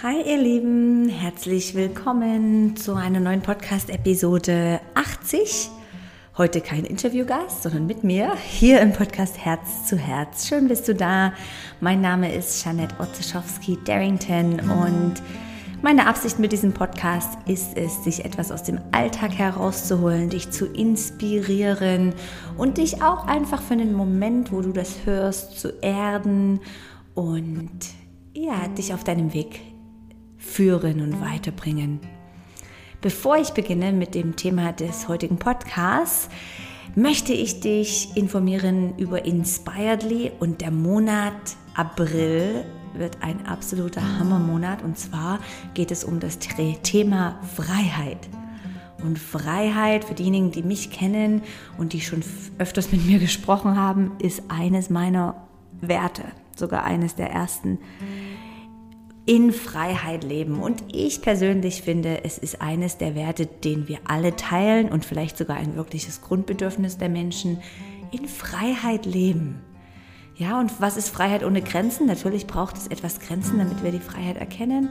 Hi ihr Lieben, herzlich willkommen zu einer neuen Podcast-Episode 80. Heute kein Interviewgast, sondern mit mir hier im Podcast Herz zu Herz. Schön bist du da. Mein Name ist Janette Otzeschowski-Darrington und meine Absicht mit diesem Podcast ist es, dich etwas aus dem Alltag herauszuholen, dich zu inspirieren und dich auch einfach für einen Moment, wo du das hörst, zu erden und ja, dich auf deinem Weg führen und weiterbringen. Bevor ich beginne mit dem Thema des heutigen Podcasts, möchte ich dich informieren über Inspiredly und der Monat April wird ein absoluter Hammermonat und zwar geht es um das Thema Freiheit. Und Freiheit, für diejenigen, die mich kennen und die schon öfters mit mir gesprochen haben, ist eines meiner Werte, sogar eines der ersten in Freiheit leben. Und ich persönlich finde, es ist eines der Werte, den wir alle teilen und vielleicht sogar ein wirkliches Grundbedürfnis der Menschen, in Freiheit leben. Ja, und was ist Freiheit ohne Grenzen? Natürlich braucht es etwas Grenzen, damit wir die Freiheit erkennen.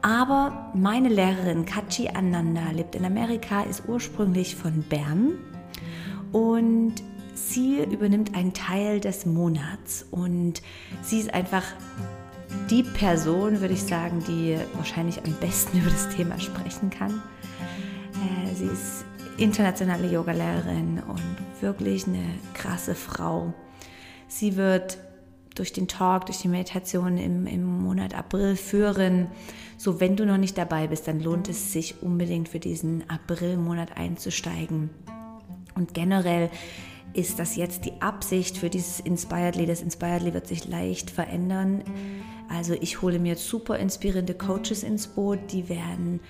Aber meine Lehrerin Kachi Ananda lebt in Amerika, ist ursprünglich von Bern und sie übernimmt einen Teil des Monats und sie ist einfach die Person, würde ich sagen, die wahrscheinlich am besten über das Thema sprechen kann. Äh, sie ist internationale Yogalehrerin und wirklich eine krasse Frau. Sie wird durch den Talk, durch die Meditation im, im Monat April führen. So, wenn du noch nicht dabei bist, dann lohnt es sich unbedingt für diesen Aprilmonat einzusteigen. Und generell ist das jetzt die Absicht für dieses Inspiredly. Das Inspiredly wird sich leicht verändern. Also ich hole mir super inspirierende Coaches ins Boot, die werden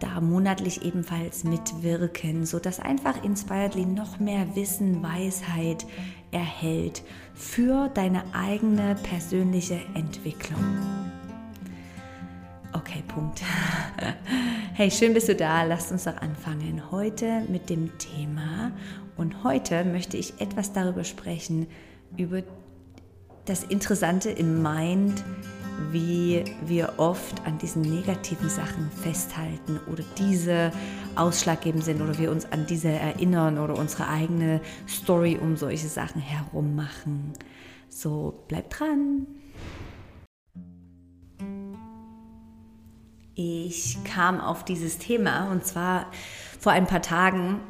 da monatlich ebenfalls mitwirken, sodass einfach Inspiredly noch mehr Wissen, Weisheit erhält für deine eigene persönliche Entwicklung. Okay, Punkt. Hey, schön bist du da. Lass uns doch anfangen heute mit dem Thema. Und heute möchte ich etwas darüber sprechen, über das Interessante im Mind, wie wir oft an diesen negativen Sachen festhalten oder diese ausschlaggebend sind oder wir uns an diese erinnern oder unsere eigene Story um solche Sachen herum machen. So, bleib dran. Ich kam auf dieses Thema und zwar vor ein paar Tagen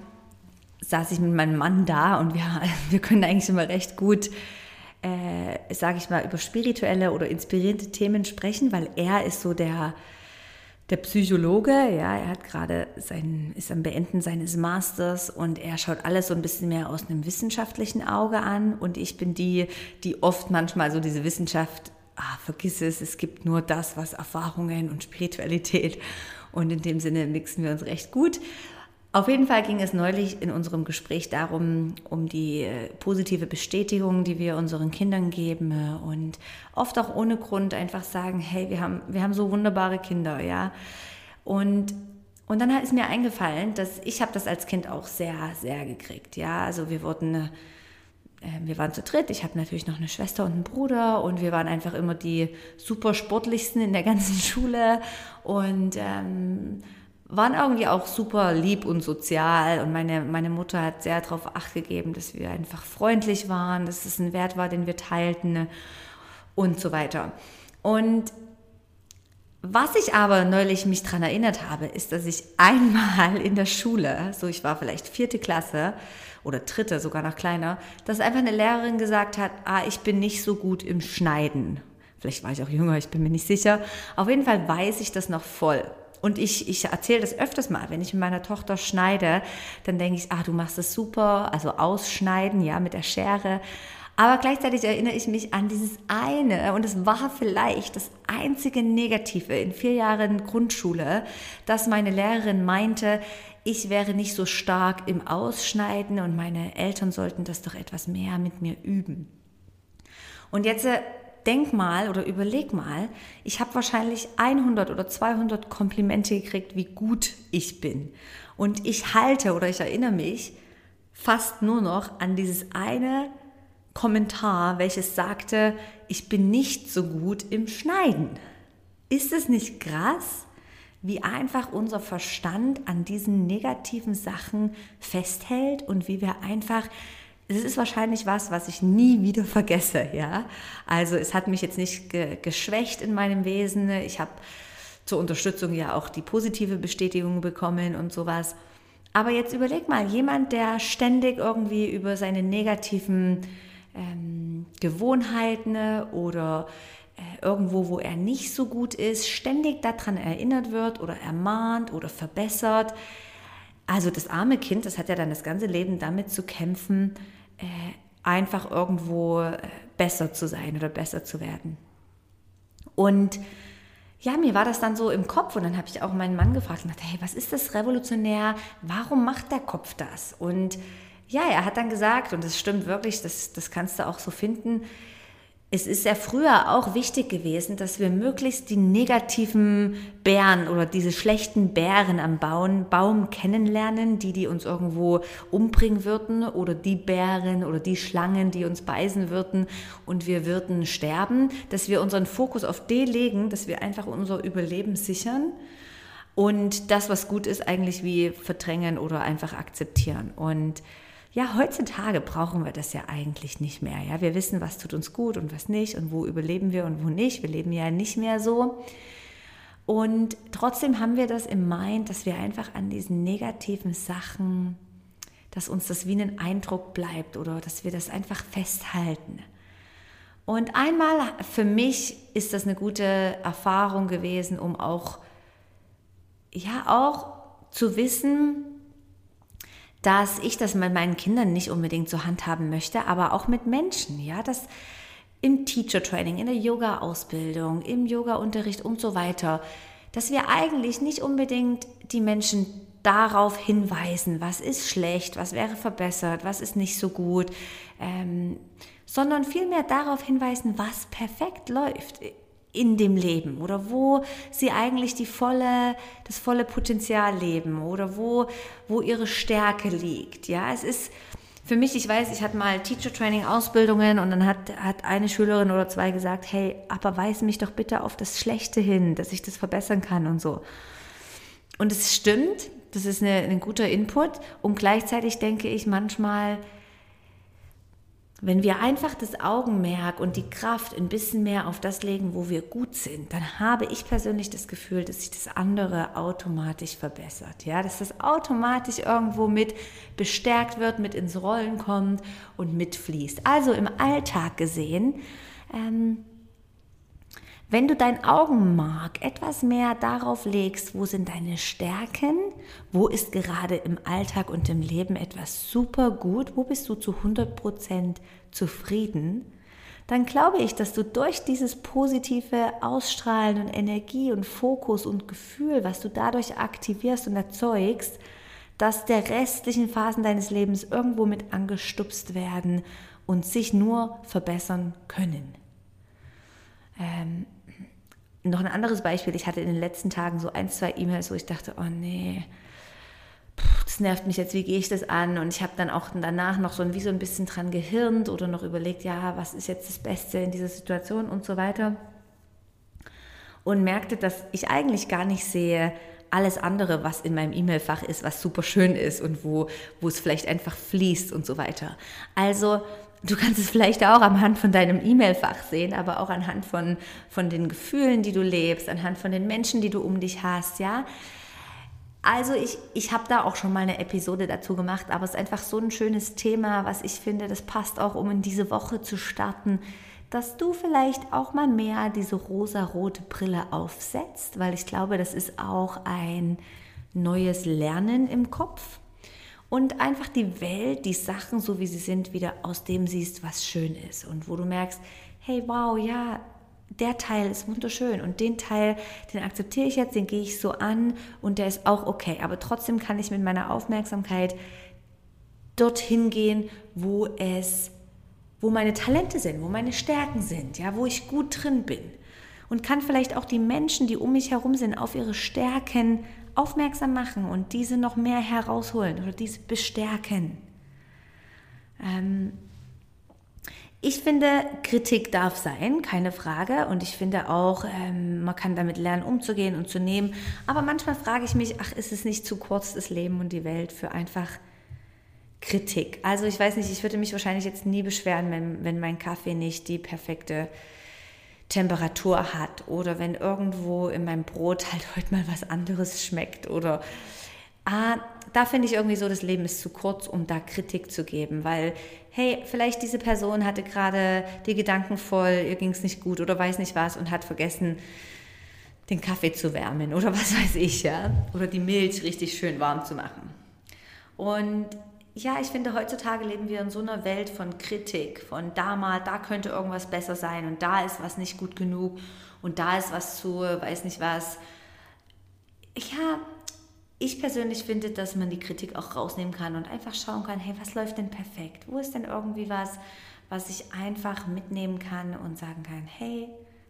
saß ich mit meinem Mann da und wir, wir können eigentlich immer recht gut äh, sage ich mal, über spirituelle oder inspirierende Themen sprechen, weil er ist so der, der Psychologe, ja, er hat gerade sein, ist am Beenden seines Masters und er schaut alles so ein bisschen mehr aus einem wissenschaftlichen Auge an und ich bin die, die oft manchmal so diese Wissenschaft, ah, vergiss es, es gibt nur das, was Erfahrungen und Spiritualität und in dem Sinne mixen wir uns recht gut. Auf jeden Fall ging es neulich in unserem Gespräch darum, um die äh, positive Bestätigung, die wir unseren Kindern geben äh, und oft auch ohne Grund einfach sagen, hey, wir haben, wir haben so wunderbare Kinder, ja. Und, und dann ist mir eingefallen, dass ich habe das als Kind auch sehr, sehr gekriegt, ja. Also wir wurden, äh, wir waren zu dritt, ich habe natürlich noch eine Schwester und einen Bruder und wir waren einfach immer die super sportlichsten in der ganzen Schule und ähm, waren irgendwie auch super lieb und sozial und meine, meine Mutter hat sehr darauf acht gegeben, dass wir einfach freundlich waren, dass es ein Wert war, den wir teilten und so weiter. Und was ich aber neulich mich daran erinnert habe, ist, dass ich einmal in der Schule, so ich war vielleicht vierte Klasse oder dritte, sogar noch kleiner, dass einfach eine Lehrerin gesagt hat, ah, ich bin nicht so gut im Schneiden. Vielleicht war ich auch jünger, ich bin mir nicht sicher. Auf jeden Fall weiß ich das noch voll. Und ich, ich erzähle das öfters mal, wenn ich mit meiner Tochter schneide, dann denke ich, ah, du machst es super, also ausschneiden, ja, mit der Schere. Aber gleichzeitig erinnere ich mich an dieses eine, und es war vielleicht das einzige Negative in vier Jahren Grundschule, dass meine Lehrerin meinte, ich wäre nicht so stark im Ausschneiden und meine Eltern sollten das doch etwas mehr mit mir üben. Und jetzt äh, denk mal oder überleg mal, ich habe wahrscheinlich 100 oder 200 Komplimente gekriegt, wie gut ich bin. Und ich halte oder ich erinnere mich fast nur noch an dieses eine Kommentar, welches sagte, ich bin nicht so gut im Schneiden. ist es nicht krass, wie einfach unser Verstand an diesen negativen Sachen festhält und wie wir einfach es ist wahrscheinlich was, was ich nie wieder vergesse, ja. Also es hat mich jetzt nicht ge geschwächt in meinem Wesen. Ich habe zur Unterstützung ja auch die positive Bestätigung bekommen und sowas. Aber jetzt überleg mal, jemand, der ständig irgendwie über seine negativen ähm, Gewohnheiten oder äh, irgendwo, wo er nicht so gut ist, ständig daran erinnert wird oder ermahnt oder verbessert. Also das arme Kind, das hat ja dann das ganze Leben damit zu kämpfen, äh, einfach irgendwo äh, besser zu sein oder besser zu werden. Und ja, mir war das dann so im Kopf und dann habe ich auch meinen Mann gefragt und dachte, hey, was ist das revolutionär? Warum macht der Kopf das? Und ja, er hat dann gesagt, und das stimmt wirklich, das, das kannst du auch so finden, es ist ja früher auch wichtig gewesen, dass wir möglichst die negativen Bären oder diese schlechten Bären am Baum, kennenlernen, die, die uns irgendwo umbringen würden oder die Bären oder die Schlangen, die uns beißen würden und wir würden sterben, dass wir unseren Fokus auf die legen, dass wir einfach unser Überleben sichern und das, was gut ist, eigentlich wie verdrängen oder einfach akzeptieren. Und ja, heutzutage brauchen wir das ja eigentlich nicht mehr. Ja, wir wissen, was tut uns gut und was nicht und wo überleben wir und wo nicht. Wir leben ja nicht mehr so. Und trotzdem haben wir das im Mind, dass wir einfach an diesen negativen Sachen, dass uns das wie ein Eindruck bleibt oder dass wir das einfach festhalten. Und einmal für mich ist das eine gute Erfahrung gewesen, um auch, ja, auch zu wissen, dass ich das mit meinen Kindern nicht unbedingt so handhaben möchte, aber auch mit Menschen, ja, das im Teacher Training, in der Yoga-Ausbildung, im Yoga-Unterricht und so weiter, dass wir eigentlich nicht unbedingt die Menschen darauf hinweisen, was ist schlecht, was wäre verbessert, was ist nicht so gut, ähm, sondern vielmehr darauf hinweisen, was perfekt läuft in dem Leben oder wo sie eigentlich die volle, das volle Potenzial leben oder wo, wo ihre Stärke liegt. Ja, es ist für mich, ich weiß, ich hatte mal Teacher Training Ausbildungen und dann hat, hat eine Schülerin oder zwei gesagt, hey, aber weise mich doch bitte auf das Schlechte hin, dass ich das verbessern kann und so. Und es stimmt, das ist eine, ein guter Input und gleichzeitig denke ich manchmal, wenn wir einfach das Augenmerk und die Kraft ein bisschen mehr auf das legen, wo wir gut sind, dann habe ich persönlich das Gefühl, dass sich das andere automatisch verbessert. Ja, dass das automatisch irgendwo mit bestärkt wird, mit ins Rollen kommt und mitfließt. Also im Alltag gesehen, ähm, wenn du dein Augenmark etwas mehr darauf legst, wo sind deine Stärken, wo ist gerade im Alltag und im Leben etwas super gut, wo bist du zu 100% zufrieden, dann glaube ich, dass du durch dieses positive Ausstrahlen und Energie und Fokus und Gefühl, was du dadurch aktivierst und erzeugst, dass der restlichen Phasen deines Lebens irgendwo mit angestupst werden und sich nur verbessern können. Ähm, noch ein anderes Beispiel, ich hatte in den letzten Tagen so ein, zwei E-Mails, wo ich dachte, oh nee, das nervt mich jetzt, wie gehe ich das an? Und ich habe dann auch danach noch so ein, wie so ein bisschen dran gehirnt oder noch überlegt, ja, was ist jetzt das Beste in dieser Situation und so weiter. Und merkte, dass ich eigentlich gar nicht sehe, alles andere, was in meinem E-Mail-Fach ist, was super schön ist und wo, wo es vielleicht einfach fließt und so weiter. Also Du kannst es vielleicht auch anhand von deinem E-Mail-Fach sehen, aber auch anhand von, von den Gefühlen, die du lebst, anhand von den Menschen, die du um dich hast, ja. Also ich, ich habe da auch schon mal eine Episode dazu gemacht, aber es ist einfach so ein schönes Thema, was ich finde, das passt auch, um in diese Woche zu starten, dass du vielleicht auch mal mehr diese rosa-rote Brille aufsetzt, weil ich glaube, das ist auch ein neues Lernen im Kopf und einfach die Welt, die Sachen, so wie sie sind, wieder aus dem siehst, was schön ist und wo du merkst, hey, wow, ja, der Teil ist wunderschön und den Teil, den akzeptiere ich jetzt, den gehe ich so an und der ist auch okay. Aber trotzdem kann ich mit meiner Aufmerksamkeit dorthin gehen, wo es, wo meine Talente sind, wo meine Stärken sind, ja, wo ich gut drin bin. Und kann vielleicht auch die Menschen, die um mich herum sind, auf ihre Stärken aufmerksam machen und diese noch mehr herausholen oder diese bestärken. Ähm, Ich finde, Kritik darf sein, keine Frage. Und ich finde auch, ähm, man kann damit lernen, umzugehen und zu nehmen. Aber manchmal frage ich mich, ach, ist es nicht zu kurz, das Leben und die Welt für einfach Kritik? Also ich weiß nicht, ich würde mich wahrscheinlich jetzt nie beschweren, wenn, wenn mein Kaffee nicht die perfekte Temperatur hat oder wenn irgendwo in meinem Brot halt heute mal was anderes schmeckt oder ah, da finde ich irgendwie so, das Leben ist zu kurz, um da Kritik zu geben, weil, hey, vielleicht diese Person hatte gerade die Gedanken voll, ihr ging es nicht gut oder weiß nicht was und hat vergessen, den Kaffee zu wärmen oder was weiß ich, ja, oder die Milch richtig schön warm zu machen. Und ja, ich finde, heutzutage leben wir in so einer Welt von Kritik, von da mal, da könnte irgendwas besser sein und da ist was nicht gut genug und da ist was zu, weiß nicht was. Ja, ich persönlich finde, dass man die Kritik auch rausnehmen kann und einfach schauen kann, hey, was läuft denn perfekt? Wo ist denn irgendwie was, was ich einfach mitnehmen kann und sagen kann, hey,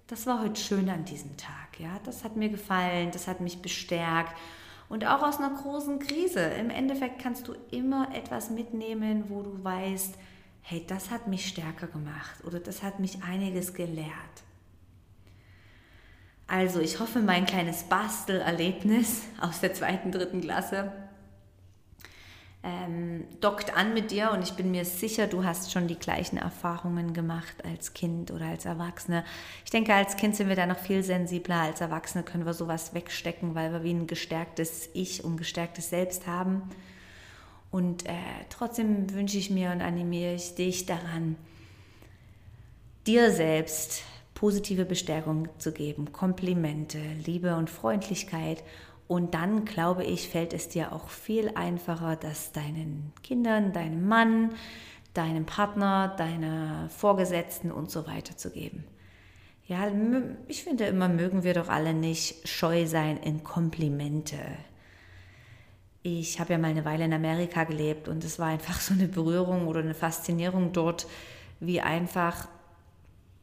das war heute schön an diesem Tag, ja, das hat mir gefallen, das hat mich bestärkt und auch aus einer großen Krise. Im Endeffekt kannst du immer etwas mitnehmen, wo du weißt, hey, das hat mich stärker gemacht oder das hat mich einiges gelehrt. Also ich hoffe, mein kleines Bastelerlebnis aus der zweiten, dritten Klasse ähm, dockt an mit dir und ich bin mir sicher, du hast schon die gleichen Erfahrungen gemacht als Kind oder als Erwachsene. Ich denke, als Kind sind wir da noch viel sensibler. Als Erwachsene können wir sowas wegstecken, weil wir wie ein gestärktes Ich und gestärktes Selbst haben. Und äh, trotzdem wünsche ich mir und animiere ich dich daran, dir selbst positive Bestärkung zu geben, Komplimente, Liebe und Freundlichkeit. Und dann, glaube ich, fällt es dir auch viel einfacher, das deinen Kindern, deinem Mann, deinem Partner, deiner Vorgesetzten und so weiter zu geben. Ja, ich finde immer, mögen wir doch alle nicht scheu sein in Komplimente. Ich habe ja mal eine Weile in Amerika gelebt und es war einfach so eine Berührung oder eine Faszinierung dort, wie einfach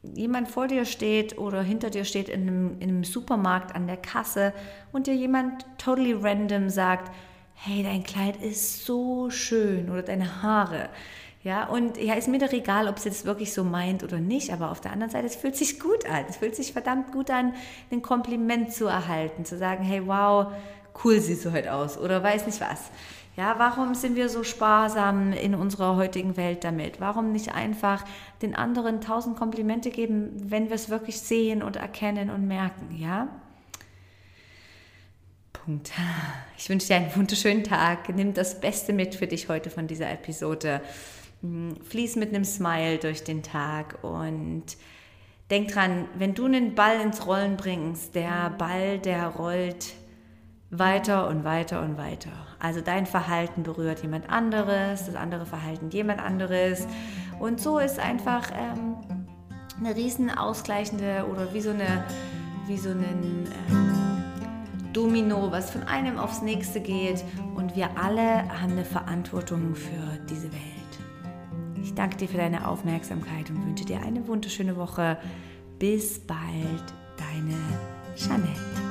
jemand vor dir steht oder hinter dir steht in einem, in einem Supermarkt an der Kasse und dir jemand totally random sagt, hey, dein Kleid ist so schön oder deine Haare. Ja, und ja, ist mir doch egal, ob sie das wirklich so meint oder nicht, aber auf der anderen Seite, es fühlt sich gut an. Es fühlt sich verdammt gut an, ein Kompliment zu erhalten, zu sagen, hey, wow, cool siehst du heute aus oder weiß nicht was. Ja, warum sind wir so sparsam in unserer heutigen Welt damit? Warum nicht einfach den anderen tausend Komplimente geben, wenn wir es wirklich sehen und erkennen und merken, ja? Punkt. Ich wünsche dir einen wunderschönen Tag. Nimm das Beste mit für dich heute von dieser Episode. Hm, fließ mit einem Smile durch den Tag und denk dran, wenn du einen Ball ins Rollen bringst, der Ball, der rollt weiter und weiter und weiter. Also dein Verhalten berührt jemand anderes, das andere Verhalten jemand anderes. Und so ist einfach ähm, eine riesen ausgleichende oder wie so eine wie so ein ähm, Domino, was von einem aufs nächste geht. Und wir alle haben eine Verantwortung für diese Welt. Ich danke dir für deine Aufmerksamkeit und wünsche dir eine wunderschöne Woche. Bis bald, deine Jeanette.